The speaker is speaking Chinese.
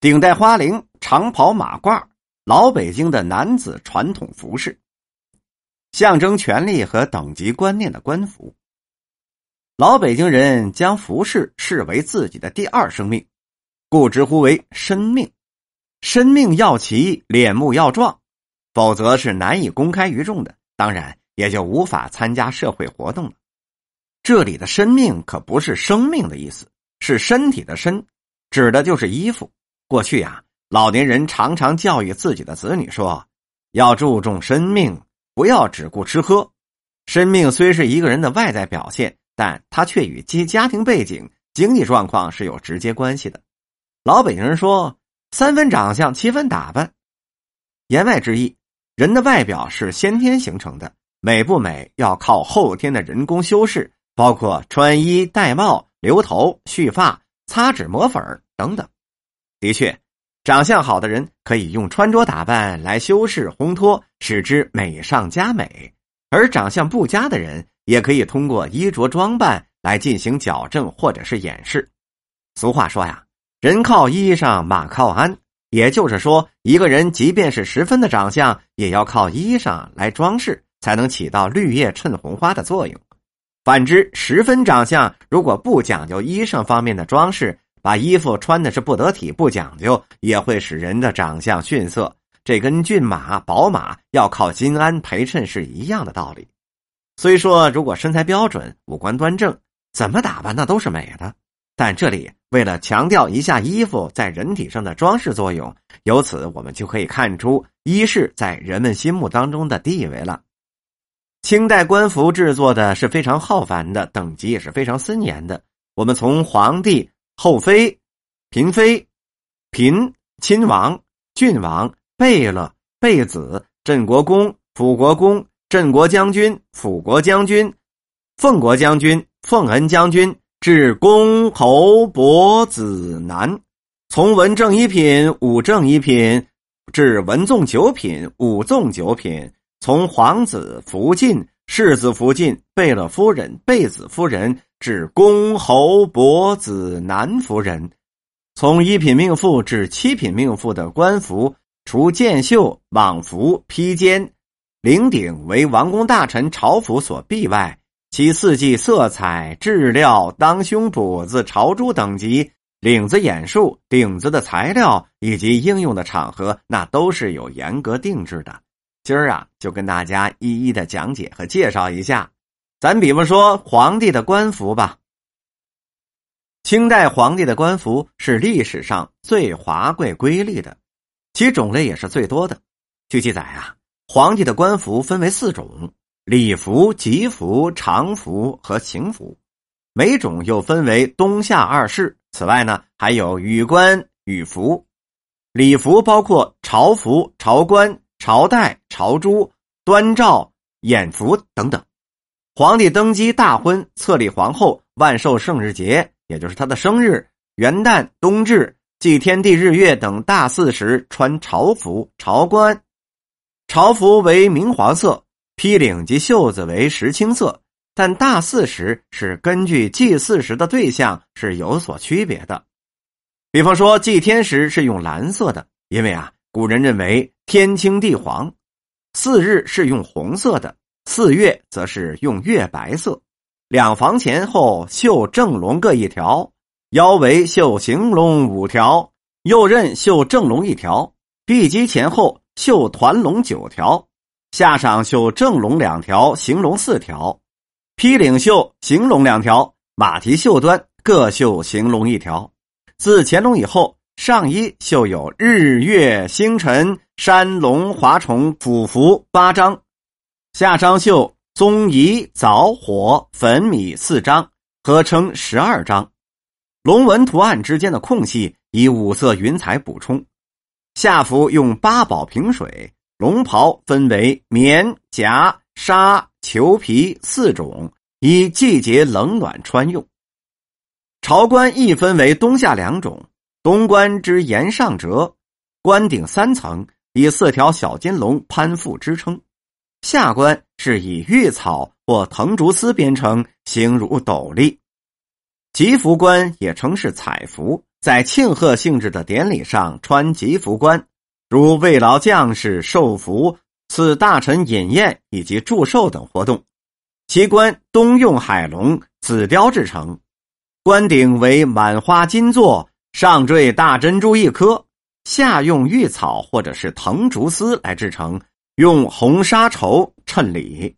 顶戴花翎，长袍马褂，老北京的男子传统服饰，象征权力和等级观念的官服。老北京人将服饰视为自己的第二生命，故直呼为身命。身命要齐，脸目要壮，否则是难以公开于众的。当然，也就无法参加社会活动了。这里的“身命”可不是生命的意思，是身体的“身”，指的就是衣服。过去呀，老年人常常教育自己的子女说：“要注重生命，不要只顾吃喝。”生命虽是一个人的外在表现，但它却与其家庭背景、经济状况是有直接关系的。老北京人说：“三分长相，七分打扮。”言外之意，人的外表是先天形成的，美不美要靠后天的人工修饰，包括穿衣戴帽、留头、蓄发、擦脂抹粉等等。的确，长相好的人可以用穿着打扮来修饰烘托，使之美上加美；而长相不佳的人也可以通过衣着装扮来进行矫正或者是掩饰。俗话说呀：“人靠衣裳，马靠鞍。”也就是说，一个人即便是十分的长相，也要靠衣裳来装饰，才能起到绿叶衬红花的作用。反之，十分长相如果不讲究衣裳方面的装饰，把衣服穿的是不得体、不讲究，也会使人的长相逊色。这跟骏马、宝马要靠金鞍陪衬是一样的道理。虽说如果身材标准、五官端正，怎么打扮那都是美的。但这里为了强调一下衣服在人体上的装饰作用，由此我们就可以看出衣饰在人们心目当中的地位了。清代官服制作的是非常浩繁的，等级也是非常森严的。我们从皇帝。后妃、嫔妃、嫔、亲王、郡王、贝勒、贝子、镇国公、辅国公、镇国将军、辅国将军、奉国将军、奉恩将军，至公侯伯子男，从文正一品、武正一品，至文纵九品、武纵九品，从皇子福晋、世子福晋、贝勒夫人、贝子夫人。至公侯伯子男夫人，从一品命妇至七品命妇的官服，除箭袖、蟒服、披肩、领顶为王公大臣朝服所避外，其四季色彩、质料、当胸跛子、朝珠等级、领子眼束、顶子的材料以及应用的场合，那都是有严格定制的。今儿啊，就跟大家一一的讲解和介绍一下。咱比方说皇帝的官服吧，清代皇帝的官服是历史上最华贵瑰丽的，其种类也是最多的。据记载啊，皇帝的官服分为四种：礼服、吉服、常服和行服，每种又分为冬夏二式。此外呢，还有羽冠、羽服。礼服包括朝服、朝冠、朝代、朝珠、端诏、掩服等等。皇帝登基、大婚、册立皇后、万寿圣日节，也就是他的生日、元旦、冬至、祭天地日月等大祀时，穿朝服、朝冠。朝服为明黄色，披领及袖子为石青色。但大祀时是根据祭祀时的对象是有所区别的。比方说，祭天时是用蓝色的，因为啊，古人认为天青地黄；四日是用红色的。四月则是用月白色，两房前后绣正龙各一条，腰围绣行龙五条，右衽绣正龙一条，臂机前后绣团龙九条，下场绣正龙两条，行龙四条，披领绣行龙两条，马蹄袖端各绣行龙一条。自乾隆以后，上衣绣有日月星辰山龙华虫虎符八张。下章绣棕榈枣火粉米四张，合称十二张。龙纹图案之间的空隙以五色云彩补充。下服用八宝平水。龙袍分为棉、夹、纱、裘皮四种，以季节冷暖穿用。朝冠亦分为冬夏两种。东关之檐上折，关顶三层，以四条小金龙攀附支撑。下关是以玉草或藤竹丝编成，形如斗笠。吉服冠也称是彩服，在庆贺性质的典礼上穿吉服冠，如慰劳将士、寿服、赐大臣饮宴以及祝寿等活动。其冠冬用海龙、紫雕制成，冠顶为满花金座，上缀大珍珠一颗；下用玉草或者是藤竹丝来制成，用红纱绸衬里。